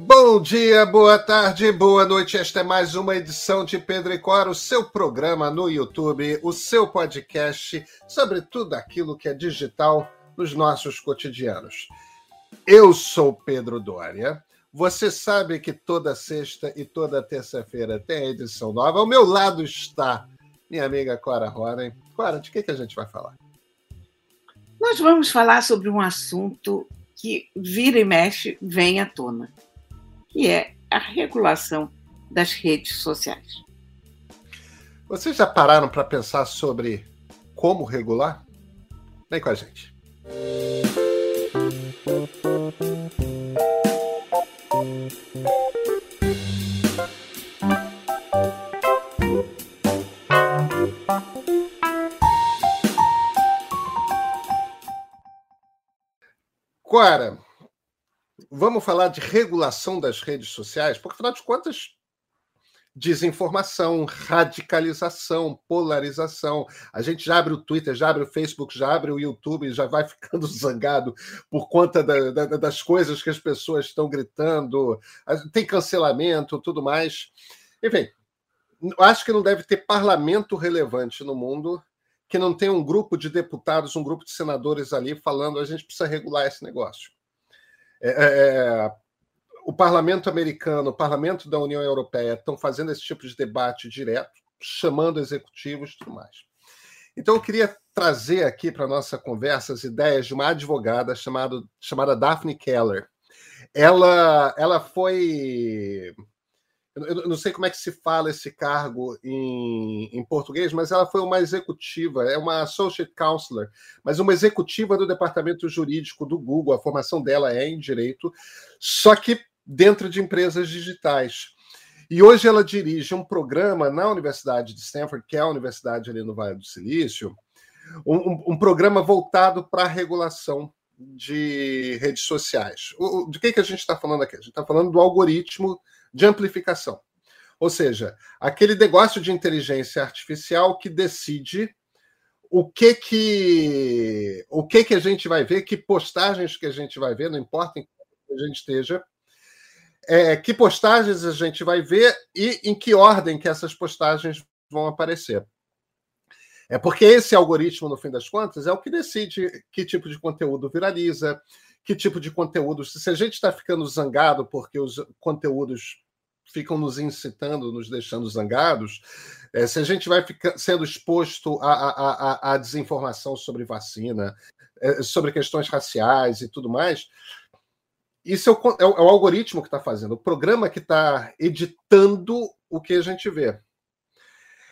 Bom dia, boa tarde, boa noite. Esta é mais uma edição de Pedro e Cora, o seu programa no YouTube, o seu podcast sobre tudo aquilo que é digital nos nossos cotidianos. Eu sou Pedro Dória. Você sabe que toda sexta e toda terça-feira tem edição nova. Ao meu lado está minha amiga Cora Ronen. Cora, de que, que a gente vai falar? Nós vamos falar sobre um assunto que vira e mexe vem à tona que é a regulação das redes sociais. Vocês já pararam para pensar sobre como regular? Vem com a gente. Cora, vamos falar de regulação das redes sociais, porque, afinal de contas, desinformação, radicalização, polarização. A gente já abre o Twitter, já abre o Facebook, já abre o YouTube, já vai ficando zangado por conta da, da, das coisas que as pessoas estão gritando, tem cancelamento, tudo mais. Enfim, acho que não deve ter parlamento relevante no mundo que não tenha um grupo de deputados, um grupo de senadores ali falando a gente precisa regular esse negócio. É, é, é, o parlamento americano, o parlamento da União Europeia estão fazendo esse tipo de debate direto, chamando executivos e tudo mais. Então, eu queria trazer aqui para a nossa conversa as ideias de uma advogada chamada, chamada Daphne Keller. Ela, ela foi eu não sei como é que se fala esse cargo em, em, português, mas ela foi uma executiva, é uma associate counselor, mas uma executiva do departamento jurídico do Google. A formação dela é em direito, só que dentro de empresas digitais. E hoje ela dirige um programa na Universidade de Stanford, que é a universidade ali no Vale do Silício, um, um programa voltado para a regulação de redes sociais. O, de que, que a gente está falando aqui? A gente está falando do algoritmo de amplificação. Ou seja, aquele negócio de inteligência artificial que decide o que que o que que a gente vai ver, que postagens que a gente vai ver, não importa em que a gente esteja, é, que postagens a gente vai ver e em que ordem que essas postagens vão aparecer. É porque esse algoritmo, no fim das contas, é o que decide que tipo de conteúdo viraliza, que tipo de conteúdo. Se a gente está ficando zangado porque os conteúdos ficam nos incitando, nos deixando zangados, é, se a gente vai ficar, sendo exposto à, desinformação sobre vacina, é, sobre questões raciais e tudo mais, isso é o, é é o algoritmo que está fazendo, o programa que está editando o que a gente vê.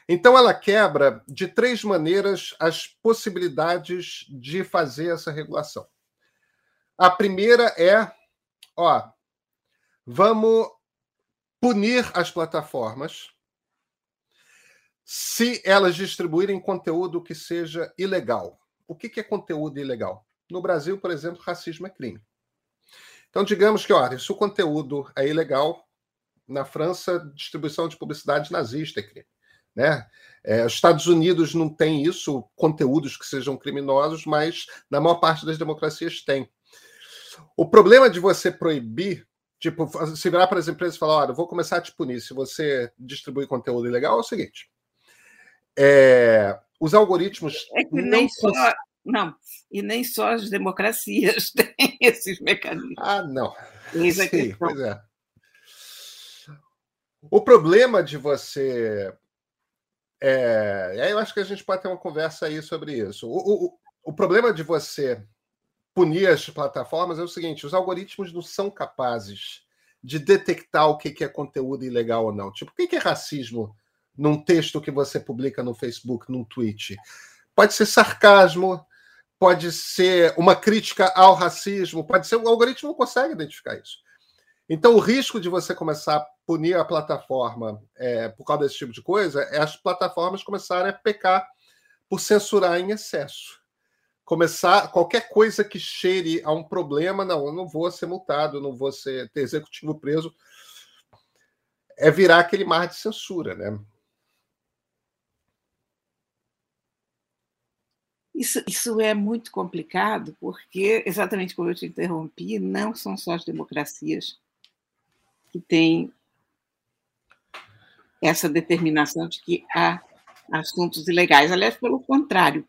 Então, ela quebra de três maneiras as possibilidades de fazer essa regulação. A primeira é, ó, vamos punir as plataformas se elas distribuírem conteúdo que seja ilegal. O que é conteúdo ilegal? No Brasil, por exemplo, racismo é crime. Então, digamos que, olha, se o conteúdo é ilegal, na França, distribuição de publicidade nazista é crime. Né? É, os Estados Unidos não tem isso, conteúdos que sejam criminosos, mas na maior parte das democracias tem. O problema de você proibir, tipo, se virar para as empresas e falar, olha, eu vou começar a te punir se você distribuir conteúdo ilegal, é o seguinte. É, os algoritmos. É que nem não só. Não, e nem só as democracias têm esses mecanismos. Ah, não. Isso é Sim, pois é. O problema de você. É, aí eu acho que a gente pode ter uma conversa aí sobre isso. O, o, o problema de você punir as plataformas é o seguinte: os algoritmos não são capazes de detectar o que é conteúdo ilegal ou não. Tipo, o que é racismo num texto que você publica no Facebook, num tweet? Pode ser sarcasmo, pode ser uma crítica ao racismo, pode ser. O algoritmo não consegue identificar isso. Então, o risco de você começar a punir a plataforma é, por causa desse tipo de coisa é as plataformas começarem a pecar por censurar em excesso começar qualquer coisa que cheire a um problema, não, eu não vou ser multado, não vou ser ter executivo preso, é virar aquele mar de censura, né? Isso, isso é muito complicado, porque, exatamente como eu te interrompi, não são só as democracias que têm essa determinação de que há assuntos ilegais. Aliás, pelo contrário,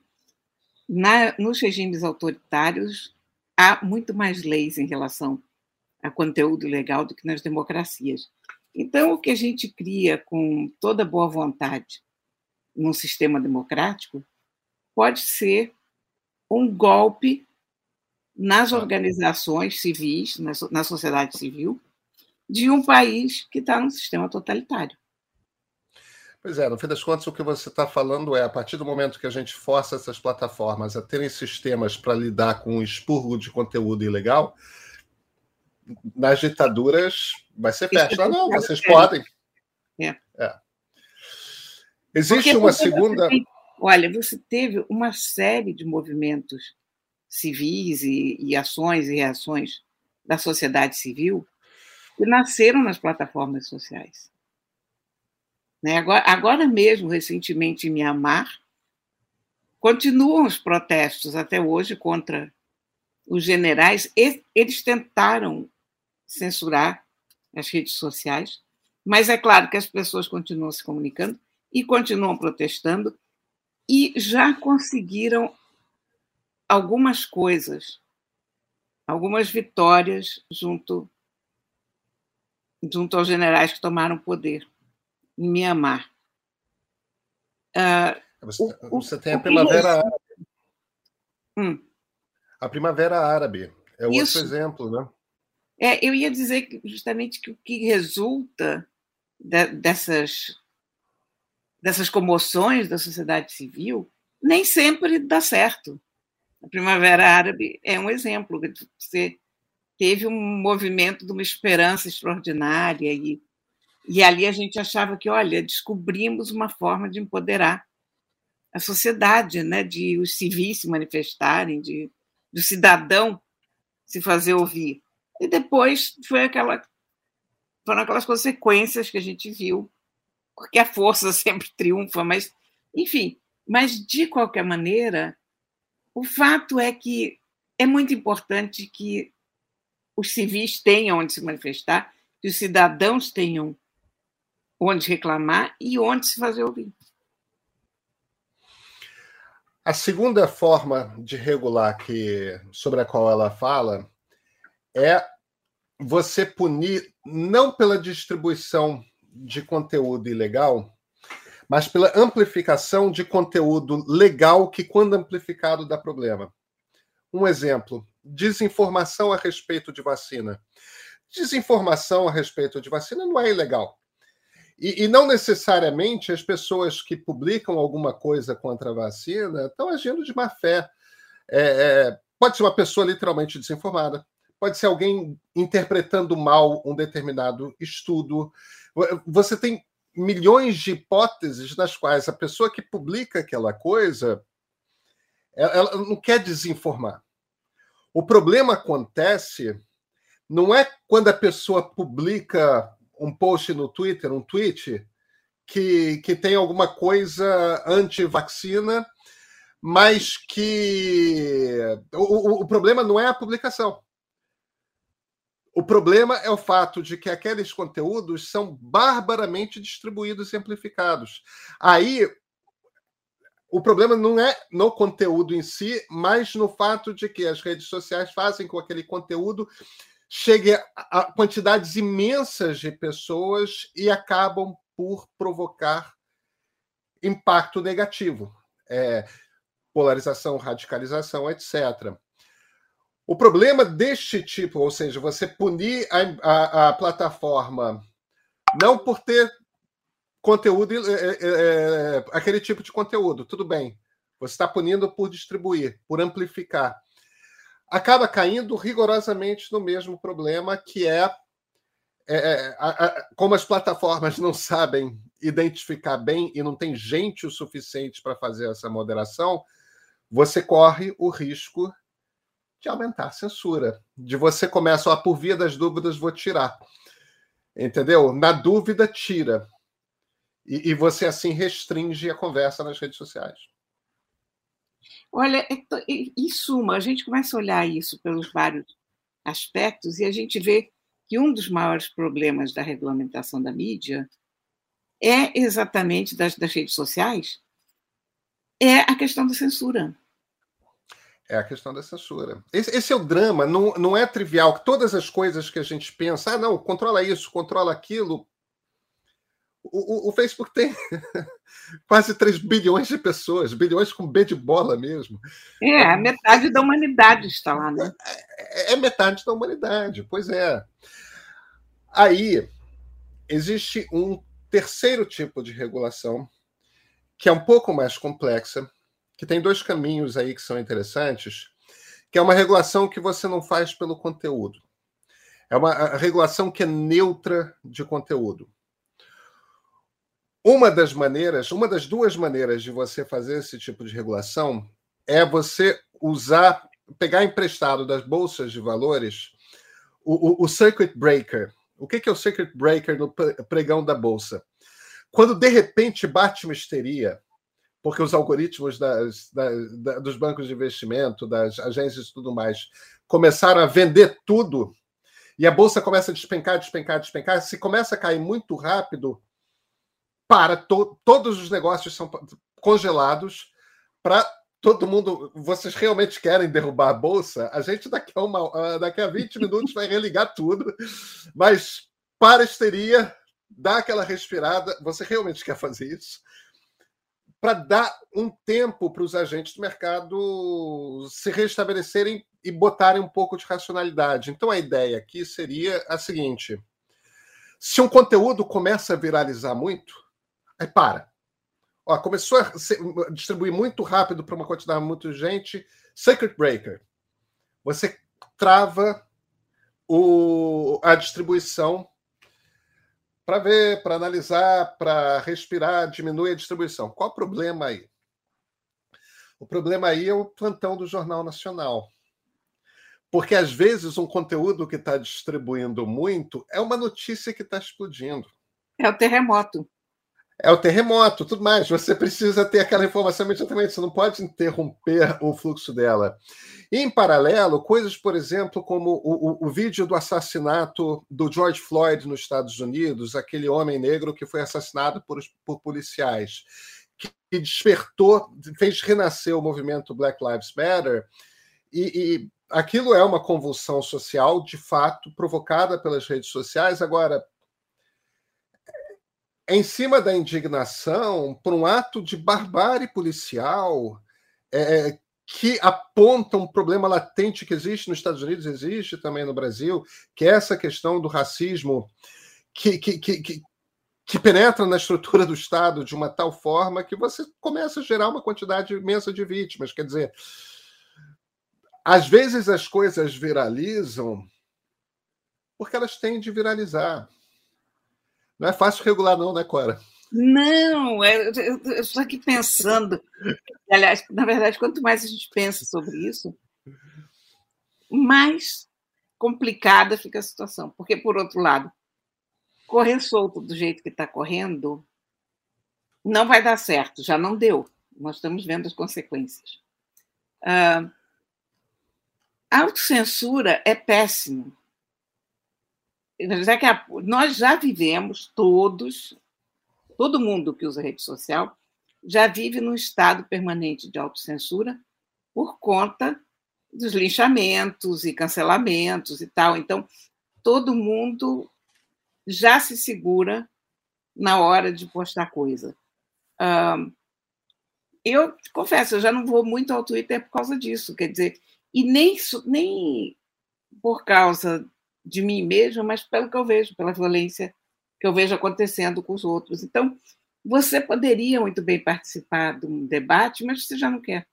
na, nos regimes autoritários há muito mais leis em relação a conteúdo ilegal do que nas democracias. Então, o que a gente cria com toda boa vontade num sistema democrático pode ser um golpe nas organizações civis, na sociedade civil, de um país que está num sistema totalitário. Pois é, no fim das contas, o que você está falando é, a partir do momento que a gente força essas plataformas a terem sistemas para lidar com o expurgo de conteúdo ilegal, nas ditaduras vai ser festa. Ah, não, vocês podem. É. é. Existe Porque uma segunda. Tem, olha, você teve uma série de movimentos civis e, e ações e reações da sociedade civil que nasceram nas plataformas sociais. Né? Agora, agora mesmo, recentemente em Mianmar, continuam os protestos até hoje contra os generais. Eles tentaram censurar as redes sociais, mas é claro que as pessoas continuam se comunicando e continuam protestando e já conseguiram algumas coisas, algumas vitórias junto junto aos generais que tomaram poder em Mianmar. Uh, você, o, você, tem a Primavera Árabe. Hum. A Primavera Árabe é Isso. outro exemplo, né? É, eu ia dizer que, justamente que o que resulta de, dessas, dessas comoções da sociedade civil nem sempre dá certo. A Primavera Árabe é um exemplo. Você teve um movimento de uma esperança extraordinária e, e ali a gente achava que, olha, descobrimos uma forma de empoderar a sociedade, né, de os civis se manifestarem, de do cidadão se fazer ouvir. E depois foi aquela, foram aquelas consequências que a gente viu, porque a força sempre triunfa, mas, enfim, mas de qualquer maneira, o fato é que é muito importante que os civis tenham onde se manifestar, que os cidadãos tenham onde reclamar e onde se fazer ouvir. A segunda forma de regular que sobre a qual ela fala é você punir não pela distribuição de conteúdo ilegal, mas pela amplificação de conteúdo legal que, quando amplificado, dá problema. Um exemplo: desinformação a respeito de vacina. Desinformação a respeito de vacina não é ilegal. E, e, não necessariamente as pessoas que publicam alguma coisa contra a vacina estão agindo de má fé. É, é, pode ser uma pessoa literalmente desinformada, pode ser alguém interpretando mal um determinado estudo. Você tem milhões de hipóteses nas quais a pessoa que publica aquela coisa ela não quer desinformar. O problema acontece não é quando a pessoa publica um post no Twitter, um tweet, que, que tem alguma coisa anti-vacina, mas que o, o, o problema não é a publicação. O problema é o fato de que aqueles conteúdos são barbaramente distribuídos e amplificados. Aí, o problema não é no conteúdo em si, mas no fato de que as redes sociais fazem com que aquele conteúdo chegue a quantidades imensas de pessoas e acabam por provocar impacto negativo. É, polarização, radicalização, etc. O problema deste tipo, ou seja, você punir a, a, a plataforma não por ter conteúdo, é, é, é, aquele tipo de conteúdo, tudo bem. Você está punindo por distribuir, por amplificar. Acaba caindo rigorosamente no mesmo problema, que é, é, é a, a, como as plataformas não sabem identificar bem e não tem gente o suficiente para fazer essa moderação, você corre o risco de aumentar a censura. De você começa, ó, por via das dúvidas, vou tirar. Entendeu? Na dúvida, tira. E, e você assim restringe a conversa nas redes sociais. Olha, é em suma, a gente começa a olhar isso pelos vários aspectos e a gente vê que um dos maiores problemas da regulamentação da mídia é exatamente das, das redes sociais, é a questão da censura. É a questão da censura. Esse, esse, é o drama, não, não é trivial. Todas as coisas que a gente pensa, ah, não, controla isso, controla aquilo. O, o, o Facebook tem quase 3 bilhões de pessoas, bilhões com B de bola mesmo. É, a metade da humanidade está lá, né? É, é, é metade da humanidade, pois é. Aí existe um terceiro tipo de regulação que é um pouco mais complexa, que tem dois caminhos aí que são interessantes, que é uma regulação que você não faz pelo conteúdo. É uma regulação que é neutra de conteúdo. Uma das maneiras, uma das duas maneiras de você fazer esse tipo de regulação é você usar, pegar emprestado das bolsas de valores o, o, o circuit breaker. O que, é o circuit breaker no pregão da bolsa? Quando de repente bate uma histeria, porque os algoritmos das, da, dos bancos de investimento, das agências e tudo mais, começaram a vender tudo, e a bolsa começa a despencar, despencar, despencar, se começa a cair muito rápido, para to, todos os negócios são congelados para todo mundo. Vocês realmente querem derrubar a bolsa? A gente daqui a, uma, daqui a 20 minutos vai religar tudo, mas para a histeria, dá aquela respirada. Você realmente quer fazer isso? Para dar um tempo para os agentes do mercado se restabelecerem e botarem um pouco de racionalidade. Então, a ideia aqui seria a seguinte: se um conteúdo começa a viralizar muito, aí para. Ó, começou a distribuir muito rápido para uma quantidade muito gente. Circuit breaker. Você trava o, a distribuição para ver, para analisar, para respirar, diminui a distribuição. Qual o problema aí? O problema aí é o plantão do Jornal Nacional. Porque, às vezes, um conteúdo que está distribuindo muito é uma notícia que está explodindo. É o terremoto é o terremoto, tudo mais. Você precisa ter aquela informação imediatamente, você não pode interromper o fluxo dela. Em paralelo, coisas, por exemplo, como o, o, o, vídeo do assassinato do George Floyd nos Estados Unidos, aquele homem negro que foi assassinado por, por policiais, que, que despertou, fez renascer o movimento Black Lives Matter, e, e aquilo é uma convulsão social, de fato, provocada pelas redes sociais. Agora, em cima da indignação por um ato de barbárie policial é, que aponta um problema latente que existe nos Estados Unidos, existe também no Brasil, que é essa questão do racismo que, que, que, que, que penetra na estrutura do Estado de uma tal forma que você começa a gerar uma quantidade imensa de vítimas. Quer dizer, às vezes as coisas viralizam porque elas têm de viralizar. Não é fácil regular, não, né, Cora? Não, é, eu estou aqui pensando. Aliás, na verdade, quanto mais a gente pensa sobre isso, mais complicada fica a situação. Porque, por outro lado, correr solto do jeito que está correndo não vai dar certo, já não deu. Nós estamos vendo as consequências. Ah, a autocensura é péssimo já que a, nós já vivemos todos, todo mundo que usa rede social já vive num estado permanente de autocensura por conta dos linchamentos e cancelamentos e tal. Então, todo mundo já se segura na hora de postar coisa. eu confesso, eu já não vou muito ao Twitter por causa disso, quer dizer, e nem, nem por causa de mim mesma, mas pelo que eu vejo, pela violência que eu vejo acontecendo com os outros. Então, você poderia muito bem participar de um debate, mas você já não quer.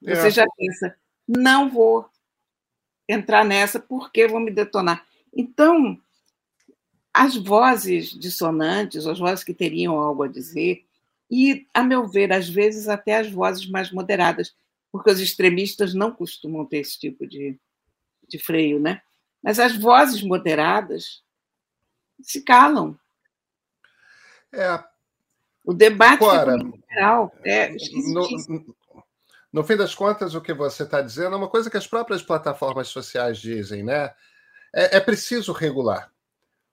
Você é. já pensa, não vou entrar nessa porque vou me detonar. Então, as vozes dissonantes, as vozes que teriam algo a dizer, e, a meu ver, às vezes até as vozes mais moderadas, porque os extremistas não costumam ter esse tipo de, de freio, né? Mas as vozes moderadas se calam. É. O debate Agora, geral é no, no fim das contas, o que você está dizendo é uma coisa que as próprias plataformas sociais dizem, né? É, é preciso regular.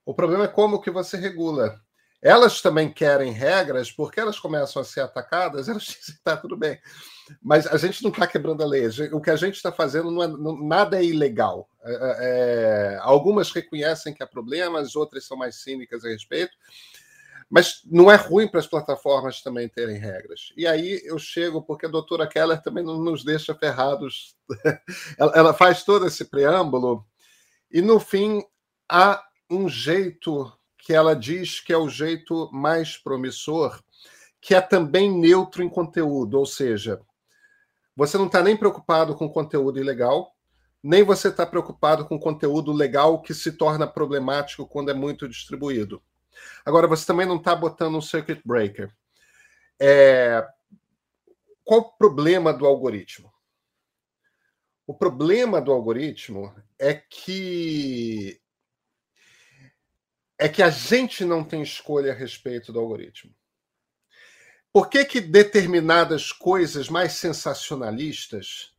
O problema é como que você regula. Elas também querem regras, porque elas começam a ser atacadas, elas dizem, tá, tudo bem. Mas a gente não está quebrando a lei. O que a gente está fazendo não é, não, nada é ilegal. É, é, é, algumas reconhecem que há problemas, outras são mais cínicas a respeito. Mas não é ruim para as plataformas também terem regras. E aí eu chego, porque a doutora Keller também não nos deixa ferrados. ela, ela faz todo esse preâmbulo, e no fim há um jeito que ela diz que é o jeito mais promissor, que é também neutro em conteúdo, ou seja, você não está nem preocupado com conteúdo ilegal, nem você está preocupado com conteúdo legal que se torna problemático quando é muito distribuído. Agora, você também não está botando um circuit breaker. É... Qual o problema do algoritmo? O problema do algoritmo é que é que a gente não tem escolha a respeito do algoritmo. Por que, que determinadas coisas mais sensacionalistas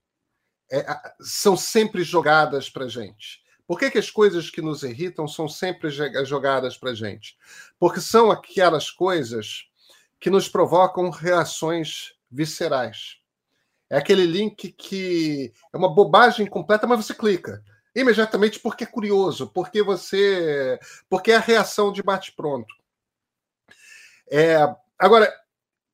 é, são sempre jogadas para a gente? Por que, que as coisas que nos irritam são sempre jogadas para gente? Porque são aquelas coisas que nos provocam reações viscerais. É aquele link que é uma bobagem completa, mas você clica imediatamente porque é curioso, porque você, porque é a reação de bate pronto. É, agora,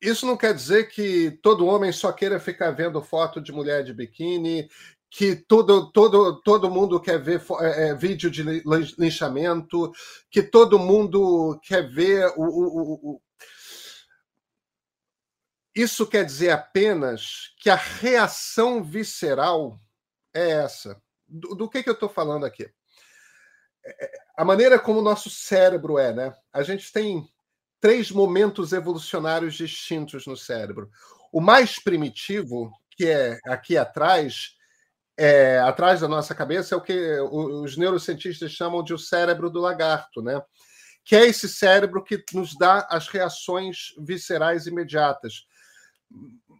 isso não quer dizer que todo homem só queira ficar vendo foto de mulher de biquíni, que todo, todo, todo mundo quer ver é, é, vídeo de linchamento, que todo mundo quer ver o, o, o, Isso quer dizer apenas que a reação visceral é essa. Do, do que, que eu estou falando aqui? É, é, a maneira como o nosso cérebro é, né? A gente tem três momentos evolucionários distintos no cérebro. O mais primitivo, que é aqui atrás, é, atrás da nossa cabeça, é o que os neurocientistas chamam de o cérebro do lagarto, né? Que é esse cérebro que nos dá as reações viscerais imediatas.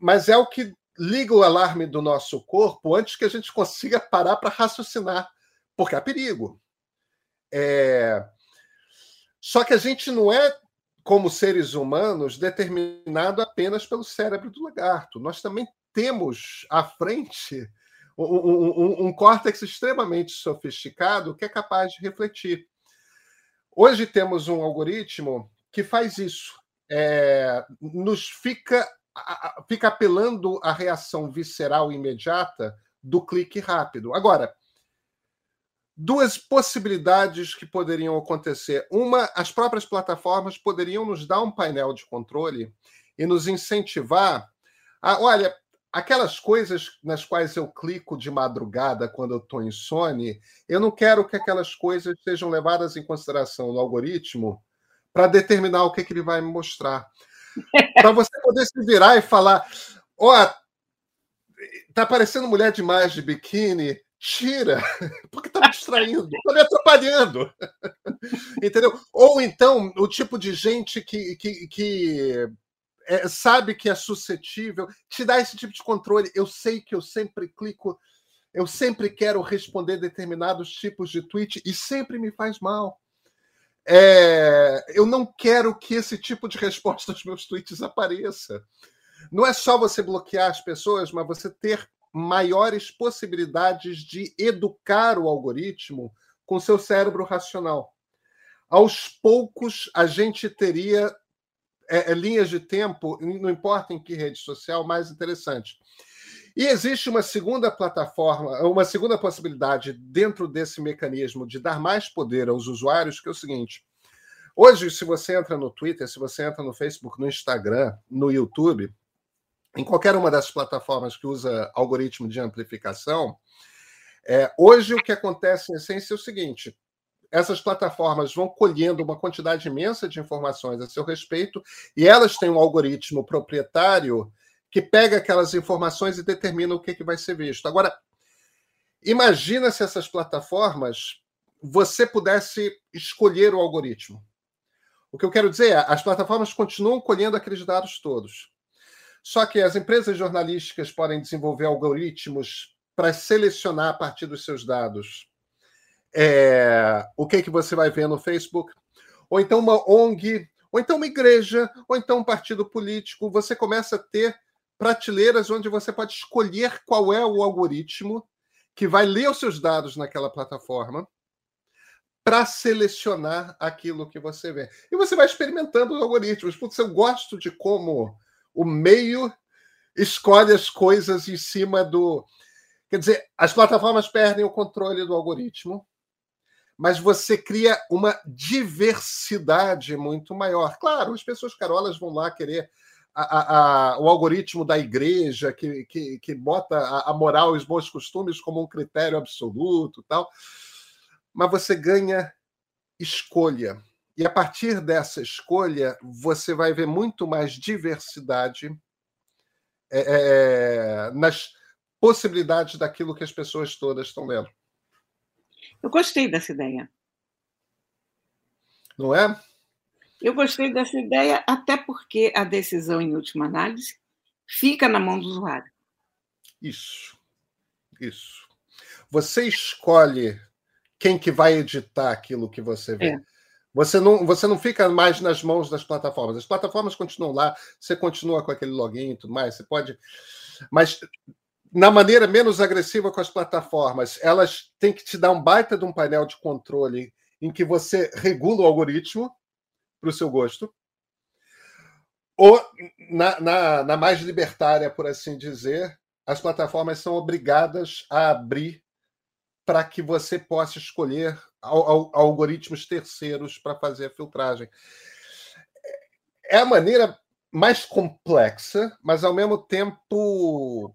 Mas é o que liga o alarme do nosso corpo antes que a gente consiga parar para raciocinar, porque há perigo. É... Só que a gente não é como seres humanos, determinado apenas pelo cérebro do lagarto. Nós também temos à frente um, um, um, córtex extremamente sofisticado que é capaz de refletir. Hoje temos um algoritmo que faz isso. É, nos fica, fica apelando à reação visceral imediata do clique rápido. Agora, duas possibilidades que poderiam acontecer. Uma, as próprias plataformas poderiam nos dar um painel de controle e nos incentivar a, olha, aquelas coisas nas quais eu clico de madrugada quando eu estou em Sony, eu não quero que aquelas coisas sejam levadas em consideração no algoritmo para determinar o que, que ele vai me mostrar. para você poder se virar e falar, ó, oh, tá parecendo mulher demais de biquíni, Tira, porque está me distraindo, está me atrapalhando. Entendeu? Ou então, o tipo de gente que, que, que é, sabe que é suscetível, te dá esse tipo de controle. Eu sei que eu sempre clico, eu sempre quero responder determinados tipos de tweet e sempre me faz mal. É, eu não quero que esse tipo de resposta aos meus tweets apareça. Não é só você bloquear as pessoas, mas você ter maiores possibilidades de educar o algoritmo com seu cérebro racional. Aos poucos, a gente teria é, é, linhas de tempo, não importa em que rede social, mais interessante. E existe uma segunda plataforma, uma segunda possibilidade dentro desse mecanismo de dar mais poder aos usuários, que é o seguinte: hoje, se você entra no Twitter, se você entra no Facebook, no Instagram, no YouTube, em qualquer uma das plataformas que usa algoritmo de amplificação, é, hoje o que acontece em essência é o seguinte: essas plataformas vão colhendo uma quantidade imensa de informações a seu respeito e elas têm um algoritmo proprietário que pega aquelas informações e determina o que, que vai ser visto. Agora, imagina se essas plataformas você pudesse escolher o algoritmo. O que eu quero dizer é, as plataformas continuam colhendo aqueles dados todos. Só que as empresas jornalísticas podem desenvolver algoritmos para selecionar a partir dos seus dados é, o que, que você vai ver no Facebook, ou então uma ONG, ou então uma igreja, ou então um partido político. Você começa a ter prateleiras onde você pode escolher qual é o algoritmo que vai ler os seus dados naquela plataforma para selecionar aquilo que você vê. E você vai experimentando os algoritmos. Porque eu gosto de como o meio escolhe as coisas em cima do. Quer dizer, as plataformas perdem o controle do algoritmo, mas você cria uma diversidade muito maior. Claro, as pessoas carolas vão lá querer a, a, o algoritmo da igreja que, que, que bota a, a, moral e os bons costumes como um critério absoluto tal mas você ganha escolha e a partir dessa escolha você vai ver muito mais diversidade é, é, nas possibilidades daquilo que as pessoas todas estão lendo eu gostei dessa ideia não é eu gostei dessa ideia, até porque a decisão, em última análise, fica na mão do usuário. Isso. Isso. Você escolhe quem que vai editar aquilo que você vê. É. Você não, você não fica mais nas mãos das plataformas. As plataformas continuam lá, você continua com aquele login e tudo mais, você pode. Mas na maneira menos agressiva com as plataformas, elas têm que te dar um baita de um painel de controle em que você regula o algoritmo para o seu gosto. Ou, na, na, na, mais libertária, por assim dizer, as plataformas são obrigadas a abrir para que você possa escolher algoritmos terceiros para fazer a filtragem. É a maneira mais complexa, mas ao mesmo tempo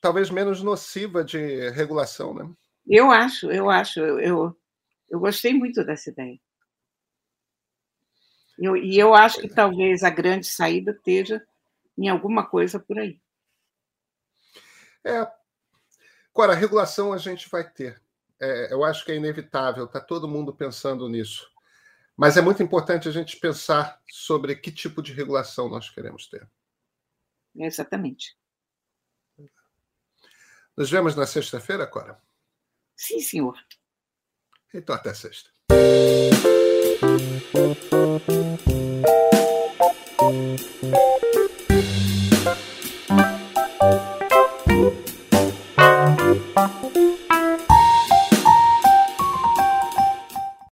talvez menos nociva de regulação, né? Eu acho, eu acho, eu, eu, eu gostei muito dessa ideia. Eu, e eu acho que talvez a grande saída esteja em alguma coisa por aí. É. Agora, a regulação a gente vai ter é, eu acho que é inevitável, está todo mundo pensando nisso. Mas é muito importante a gente pensar sobre que tipo de regulação nós queremos ter. Exatamente. Nos vemos na sexta-feira, Cora? Sim, senhor. Então, até sexta.